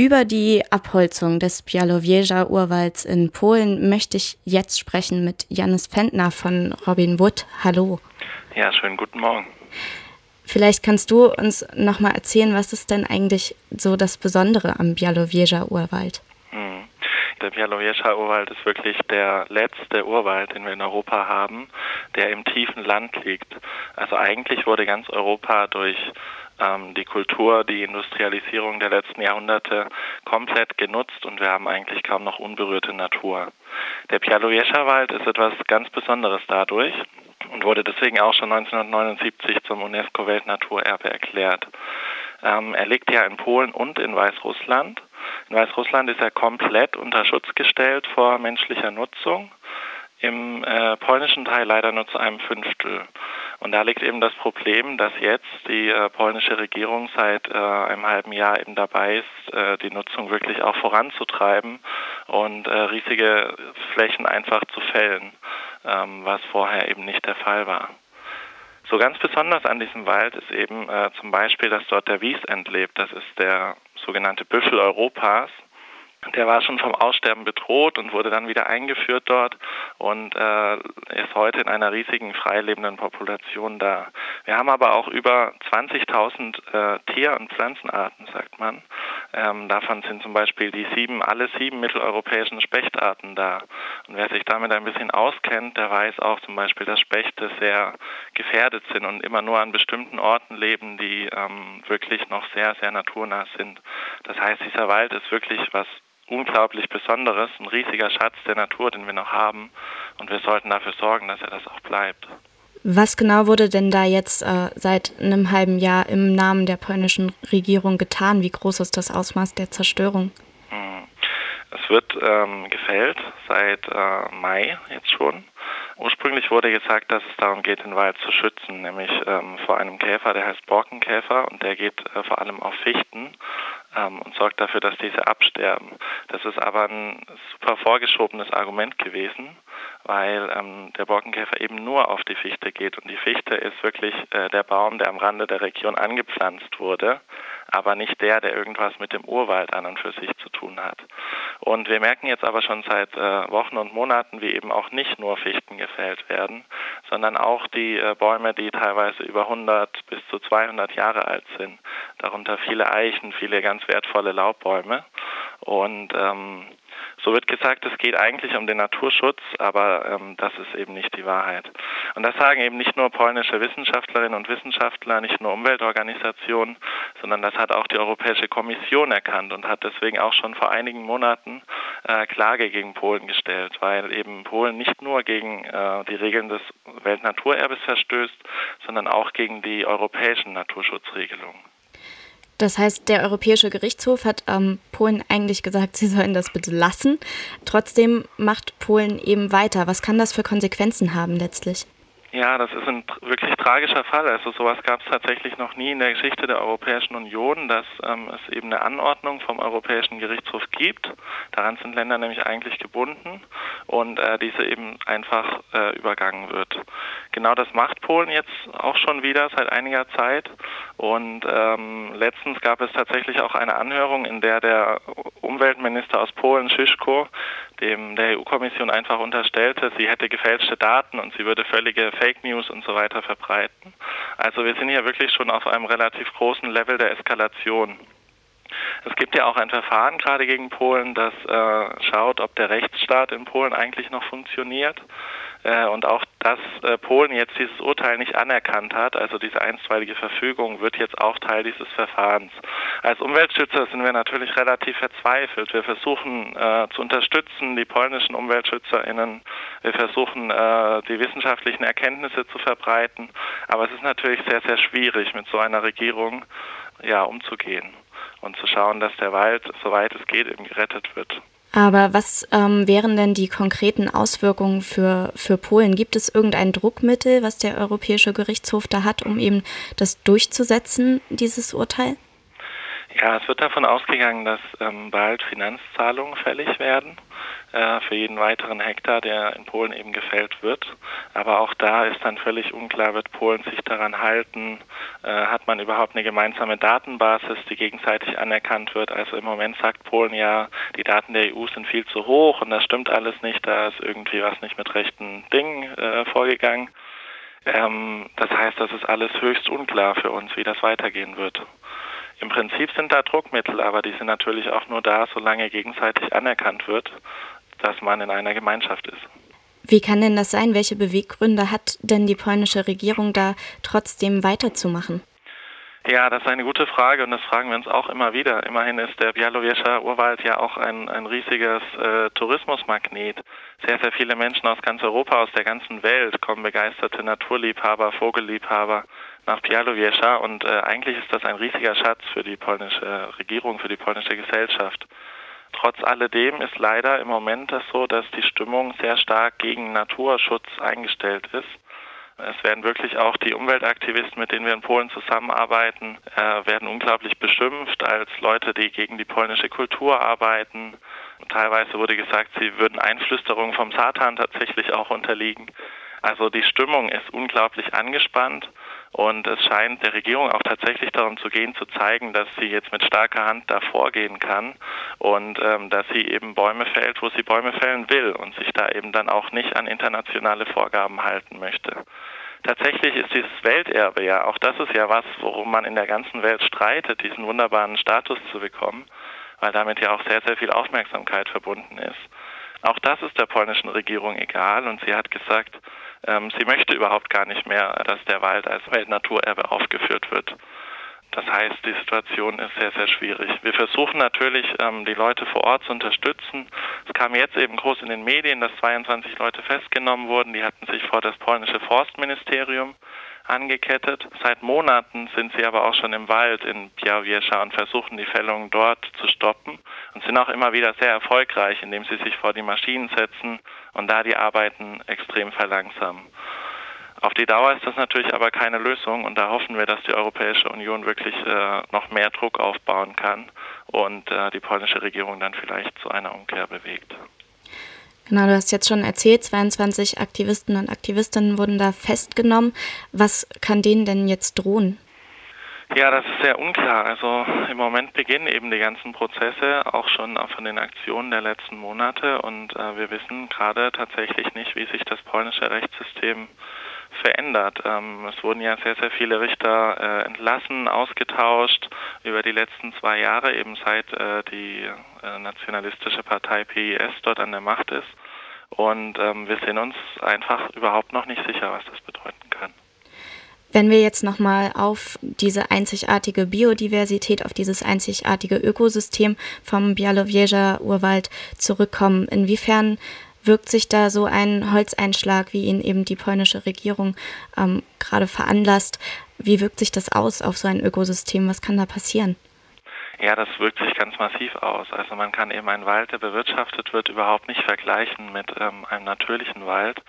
Über die Abholzung des Białowieża Urwalds in Polen möchte ich jetzt sprechen mit Janis Fendner von Robin Wood. Hallo. Ja, schönen guten Morgen. Vielleicht kannst du uns noch mal erzählen, was ist denn eigentlich so das Besondere am Białowieża Urwald? Hm. Der Białowieża Urwald ist wirklich der letzte Urwald, den wir in Europa haben, der im tiefen Land liegt. Also eigentlich wurde ganz Europa durch ähm, die Kultur, die Industrialisierung der letzten Jahrhunderte komplett genutzt und wir haben eigentlich kaum noch unberührte Natur. Der Pialojescha-Wald ist etwas ganz Besonderes dadurch und wurde deswegen auch schon 1979 zum UNESCO-Weltnaturerbe erklärt. Ähm, er liegt ja in Polen und in Weißrussland. In Weißrussland ist er komplett unter Schutz gestellt vor menschlicher Nutzung. Im äh, polnischen Teil leider nur zu einem Fünftel. Und da liegt eben das Problem, dass jetzt die äh, polnische Regierung seit äh, einem halben Jahr eben dabei ist, äh, die Nutzung wirklich auch voranzutreiben und äh, riesige Flächen einfach zu fällen, ähm, was vorher eben nicht der Fall war. So ganz besonders an diesem Wald ist eben äh, zum Beispiel, dass dort der Wiesent lebt. Das ist der sogenannte Büffel Europas. Der war schon vom Aussterben bedroht und wurde dann wieder eingeführt dort und äh, ist heute in einer riesigen freilebenden Population da. Wir haben aber auch über 20.000 äh, Tier- und Pflanzenarten, sagt man. Ähm, davon sind zum Beispiel die sieben, alle sieben mitteleuropäischen Spechtarten da. Und wer sich damit ein bisschen auskennt, der weiß auch zum Beispiel, dass Spechte sehr gefährdet sind und immer nur an bestimmten Orten leben, die ähm, wirklich noch sehr, sehr naturnah sind. Das heißt, dieser Wald ist wirklich was unglaublich Besonderes, ein riesiger Schatz der Natur, den wir noch haben. Und wir sollten dafür sorgen, dass er das auch bleibt. Was genau wurde denn da jetzt äh, seit einem halben Jahr im Namen der polnischen Regierung getan? Wie groß ist das Ausmaß der Zerstörung? Es wird ähm, gefällt seit äh, Mai jetzt schon. Ursprünglich wurde gesagt, dass es darum geht, den Wald zu schützen, nämlich ähm, vor einem Käfer, der heißt Borkenkäfer und der geht äh, vor allem auf Fichten ähm, und sorgt dafür, dass diese absterben. Das ist aber ein super vorgeschobenes Argument gewesen, weil ähm, der Borkenkäfer eben nur auf die Fichte geht und die Fichte ist wirklich äh, der Baum, der am Rande der Region angepflanzt wurde, aber nicht der, der irgendwas mit dem Urwald an und für sich zu tun hat. Und wir merken jetzt aber schon seit äh, Wochen und Monaten, wie eben auch nicht nur Fichten gefällt werden, sondern auch die äh, Bäume, die teilweise über 100 bis zu 200 Jahre alt sind. Darunter viele Eichen, viele ganz wertvolle Laubbäume. Und ähm, so wird gesagt, es geht eigentlich um den Naturschutz, aber ähm, das ist eben nicht die Wahrheit. Und das sagen eben nicht nur polnische Wissenschaftlerinnen und Wissenschaftler, nicht nur Umweltorganisationen, sondern das hat auch die Europäische Kommission erkannt und hat deswegen auch schon vor einigen Monaten äh, Klage gegen Polen gestellt, weil eben Polen nicht nur gegen äh, die Regeln des Weltnaturerbes verstößt, sondern auch gegen die europäischen Naturschutzregelungen. Das heißt, der Europäische Gerichtshof hat ähm, Polen eigentlich gesagt, sie sollen das bitte lassen. Trotzdem macht Polen eben weiter. Was kann das für Konsequenzen haben letztlich? Ja, das ist ein wirklich tragischer Fall. Also sowas gab es tatsächlich noch nie in der Geschichte der Europäischen Union, dass ähm, es eben eine Anordnung vom Europäischen Gerichtshof gibt. Daran sind Länder nämlich eigentlich gebunden und äh, diese eben einfach äh, übergangen wird. Genau das macht Polen jetzt auch schon wieder seit einiger Zeit. Und ähm, letztens gab es tatsächlich auch eine Anhörung, in der der Umweltminister aus Polen, Schischko, dem der EU-Kommission einfach unterstellte, sie hätte gefälschte Daten und sie würde völlige Fake News und so weiter verbreiten. Also wir sind hier wirklich schon auf einem relativ großen Level der Eskalation. Es gibt ja auch ein Verfahren gerade gegen Polen, das äh, schaut, ob der Rechtsstaat in Polen eigentlich noch funktioniert. Äh, und auch, dass äh, Polen jetzt dieses Urteil nicht anerkannt hat, also diese einstweilige Verfügung, wird jetzt auch Teil dieses Verfahrens. Als Umweltschützer sind wir natürlich relativ verzweifelt. Wir versuchen äh, zu unterstützen, die polnischen UmweltschützerInnen. Wir versuchen, äh, die wissenschaftlichen Erkenntnisse zu verbreiten. Aber es ist natürlich sehr, sehr schwierig, mit so einer Regierung ja, umzugehen und zu schauen, dass der Wald, soweit es geht, eben gerettet wird. Aber was ähm, wären denn die konkreten Auswirkungen für, für Polen? Gibt es irgendein Druckmittel, was der Europäische Gerichtshof da hat, um eben das durchzusetzen, dieses Urteil? Ja, es wird davon ausgegangen, dass ähm, bald Finanzzahlungen fällig werden. äh, für jeden weiteren Hektar, der in Polen eben gefällt wird. Aber auch da ist dann völlig unklar, wird Polen sich daran halten, äh, hat man überhaupt eine gemeinsame Datenbasis, die gegenseitig anerkannt wird. Also im Moment sagt Polen ja, die Daten der EU sind viel zu hoch und das stimmt alles nicht, da ist irgendwie was nicht mit rechten Dingen äh, vorgegangen. Ähm, das heißt, das ist alles höchst unklar für uns, wie das weitergehen wird. Im Prinzip sind da Druckmittel, aber die sind natürlich auch nur da, solange gegenseitig anerkannt wird, dass man in einer Gemeinschaft ist. Wie kann denn das sein? Welche Beweggründe hat denn die polnische Regierung da trotzdem weiterzumachen? Ja, das ist eine gute Frage und das fragen wir uns auch immer wieder. Immerhin ist der Bialowiescher Urwald ja auch ein, ein riesiges äh, Tourismusmagnet. Sehr, sehr viele Menschen aus ganz Europa, aus der ganzen Welt kommen begeisterte Naturliebhaber, Vogelliebhaber nach Bialowiesza und äh, eigentlich ist das ein riesiger Schatz für die polnische Regierung, für die polnische Gesellschaft. Trotz alledem ist leider im Moment das so, dass die Stimmung sehr stark gegen Naturschutz eingestellt ist. Es werden wirklich auch die Umweltaktivisten, mit denen wir in Polen zusammenarbeiten, äh, werden unglaublich beschimpft als Leute, die gegen die polnische Kultur arbeiten. Teilweise wurde gesagt, sie würden Einflüsterungen vom Satan tatsächlich auch unterliegen. Also die Stimmung ist unglaublich angespannt und es scheint der Regierung auch tatsächlich darum zu gehen, zu zeigen, dass sie jetzt mit starker Hand da vorgehen kann und ähm, dass sie eben Bäume fällt, wo sie Bäume fällen will und sich da eben dann auch nicht an internationale Vorgaben halten möchte. Tatsächlich ist dieses Welterbe ja, auch das ist ja was, worum man in der ganzen Welt streitet, diesen wunderbaren Status zu bekommen, weil damit ja auch sehr, sehr viel Aufmerksamkeit verbunden ist. Auch das ist der polnischen Regierung egal und sie hat gesagt, ähm, sie möchte überhaupt gar nicht mehr, dass der Wald als Weltnaturerbe aufgeführt wird. Das heißt, die Situation ist sehr, sehr schwierig. Wir versuchen natürlich, ähm, die Leute vor Ort zu unterstützen. Es kam jetzt eben groß in den Medien, dass 22 Leute festgenommen wurden. Die hatten sich vor das polnische Forstministerium angekettet. Seit Monaten sind sie aber auch schon im Wald in Białowieża und versuchen die Fällung dort zu stoppen und sind auch immer wieder sehr erfolgreich, indem sie sich vor die Maschinen setzen und da die Arbeiten extrem verlangsamen. Auf die Dauer ist das natürlich aber keine Lösung und da hoffen wir, dass die Europäische Union wirklich äh, noch mehr Druck aufbauen kann und äh, die polnische Regierung dann vielleicht zu einer Umkehr bewegt. Genau, du hast jetzt schon erzählt, 22 Aktivisten und Aktivistinnen wurden da festgenommen. Was kann denen denn jetzt drohen? Ja, das ist sehr unklar. Also im Moment beginnen eben die ganzen Prozesse, auch schon von den Aktionen der letzten Monate. Und äh, wir wissen gerade tatsächlich nicht, wie sich das polnische Rechtssystem verändert. Ähm, es wurden ja sehr, sehr viele Richter äh, entlassen, ausgetauscht über die letzten zwei Jahre, eben seit äh, die äh, nationalistische Partei PIS dort an der Macht ist. Und ähm, wir sind uns einfach überhaupt noch nicht sicher, was das bedeuten kann. Wenn wir jetzt nochmal auf diese einzigartige Biodiversität, auf dieses einzigartige Ökosystem vom Białowieża Urwald zurückkommen, inwiefern wirkt sich da so ein Holzeinschlag, wie ihn eben die polnische Regierung ähm, gerade veranlasst, wie wirkt sich das aus auf so ein Ökosystem? Was kann da passieren? Ja, das wirkt sich ganz massiv aus. Also man kann eben einen Wald, der bewirtschaftet wird, überhaupt nicht vergleichen mit ähm, einem natürlichen Wald.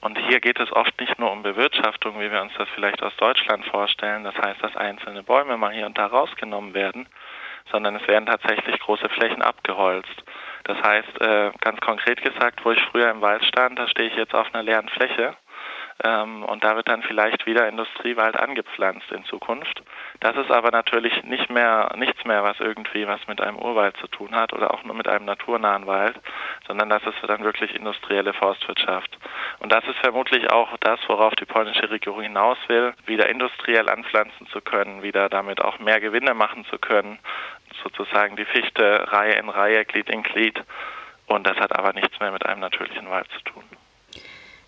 Und hier geht es oft nicht nur um Bewirtschaftung, wie wir uns das vielleicht aus Deutschland vorstellen. Das heißt, dass einzelne Bäume mal hier und da rausgenommen werden, sondern es werden tatsächlich große Flächen abgeholzt. Das heißt, äh, ganz konkret gesagt, wo ich früher im Wald stand, da stehe ich jetzt auf einer leeren Fläche ähm, und da wird dann vielleicht wieder Industriewald angepflanzt in Zukunft. Das ist aber natürlich nicht mehr nichts mehr, was irgendwie was mit einem Urwald zu tun hat oder auch nur mit einem naturnahen Wald, sondern das ist dann wirklich industrielle Forstwirtschaft. Und das ist vermutlich auch das, worauf die polnische Regierung hinaus will, wieder industriell anpflanzen zu können, wieder damit auch mehr Gewinne machen zu können, sozusagen die Fichte Reihe in Reihe, Glied in Glied. Und das hat aber nichts mehr mit einem natürlichen Wald zu tun.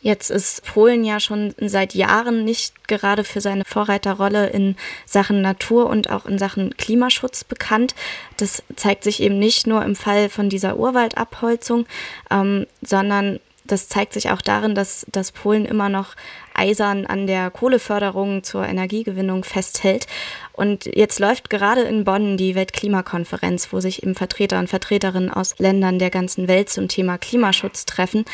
Jetzt ist Polen ja schon seit Jahren nicht gerade für seine Vorreiterrolle in Sachen Natur und auch in Sachen Klimaschutz bekannt. Das zeigt sich eben nicht nur im Fall von dieser Urwaldabholzung, ähm, sondern das zeigt sich auch darin, dass, dass Polen immer noch eisern an der Kohleförderung zur Energiegewinnung festhält. Und jetzt läuft gerade in Bonn die Weltklimakonferenz, wo sich eben Vertreter und Vertreterinnen aus Ländern der ganzen Welt zum Thema Klimaschutz treffen.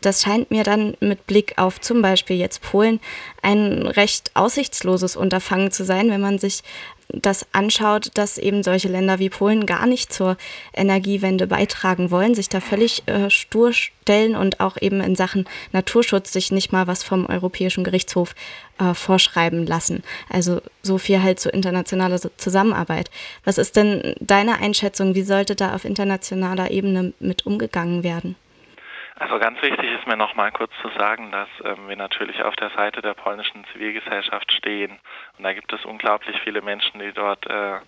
Das scheint mir dann mit Blick auf zum Beispiel jetzt Polen ein recht aussichtsloses Unterfangen zu sein, wenn man sich das anschaut, dass eben solche Länder wie Polen gar nicht zur Energiewende beitragen wollen, sich da völlig äh, stur stellen und auch eben in Sachen Naturschutz sich nicht mal was vom Europäischen Gerichtshof äh, vorschreiben lassen. Also so viel halt zu internationaler Zusammenarbeit. Was ist denn deine Einschätzung? Wie sollte da auf internationaler Ebene mit umgegangen werden? Also ganz wichtig ist mir noch mal kurz zu sagen, dass ähm, wir natürlich auf der Seite der polnischen Zivilgesellschaft stehen. Und da gibt es unglaublich viele Menschen, die dort äh,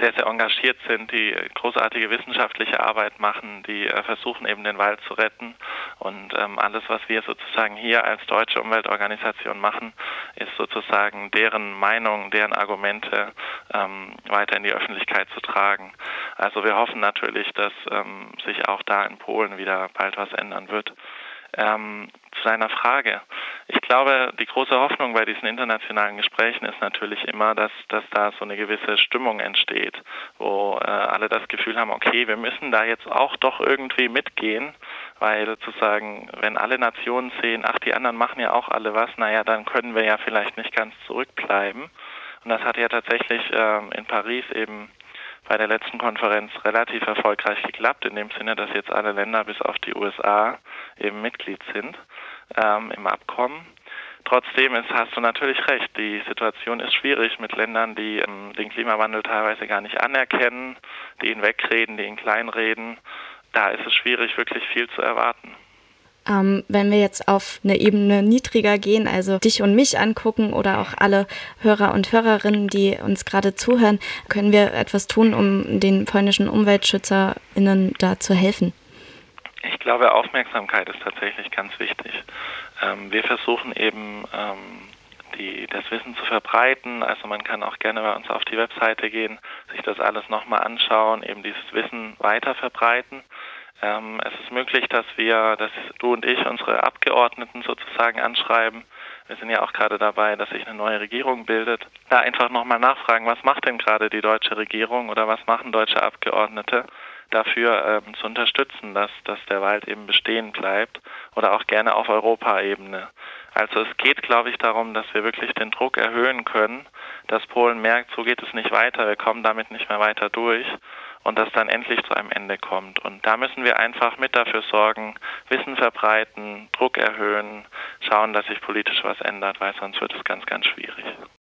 sehr, sehr engagiert sind, die großartige wissenschaftliche Arbeit machen, die äh, versuchen eben den Wald zu retten. Und ähm, alles, was wir sozusagen hier als deutsche Umweltorganisation machen, ist sozusagen deren Meinung, deren Argumente ähm, weiter in die Öffentlichkeit zu tragen. Also wir hoffen natürlich, dass ähm, sich auch da in Polen wieder bald was ändern wird. Ähm, zu deiner Frage. Ich glaube, die große Hoffnung bei diesen internationalen Gesprächen ist natürlich immer, dass, dass da so eine gewisse Stimmung entsteht, wo äh, alle das Gefühl haben, okay, wir müssen da jetzt auch doch irgendwie mitgehen, weil sozusagen, wenn alle Nationen sehen, ach, die anderen machen ja auch alle was, naja, dann können wir ja vielleicht nicht ganz zurückbleiben. Und das hat ja tatsächlich ähm, in Paris eben bei der letzten Konferenz relativ erfolgreich geklappt, in dem Sinne, dass jetzt alle Länder bis auf die USA eben Mitglied sind ähm, im Abkommen. Trotzdem ist, hast du natürlich recht, die Situation ist schwierig mit Ländern, die ähm, den Klimawandel teilweise gar nicht anerkennen, die ihn wegreden, die ihn kleinreden. Da ist es schwierig, wirklich viel zu erwarten. Ähm, wenn wir jetzt auf eine Ebene niedriger gehen, also dich und mich angucken oder auch alle Hörer und Hörerinnen, die uns gerade zuhören, können wir etwas tun, um den polnischen UmweltschützerInnen da zu helfen? Ich glaube, Aufmerksamkeit ist tatsächlich ganz wichtig. Ähm, wir versuchen eben, ähm, die, das Wissen zu verbreiten. Also man kann auch gerne bei uns auf die Webseite gehen, sich das alles nochmal anschauen, eben dieses Wissen weiter verbreiten. Ähm, es ist möglich, dass wir, dass du und ich unsere Abgeordneten sozusagen anschreiben. Wir sind ja auch gerade dabei, dass sich eine neue Regierung bildet. Da einfach nochmal nachfragen, was macht denn gerade die deutsche Regierung oder was machen deutsche Abgeordnete dafür ähm, zu unterstützen, dass, dass der Wald eben bestehen bleibt oder auch gerne auf Europaebene. Also es geht, glaube ich, darum, dass wir wirklich den Druck erhöhen können, dass Polen merkt, so geht es nicht weiter, wir kommen damit nicht mehr weiter durch und das dann endlich zu einem Ende kommt. Und da müssen wir einfach mit dafür sorgen, Wissen verbreiten, Druck erhöhen, schauen, dass sich politisch was ändert, weil sonst wird es ganz, ganz schwierig.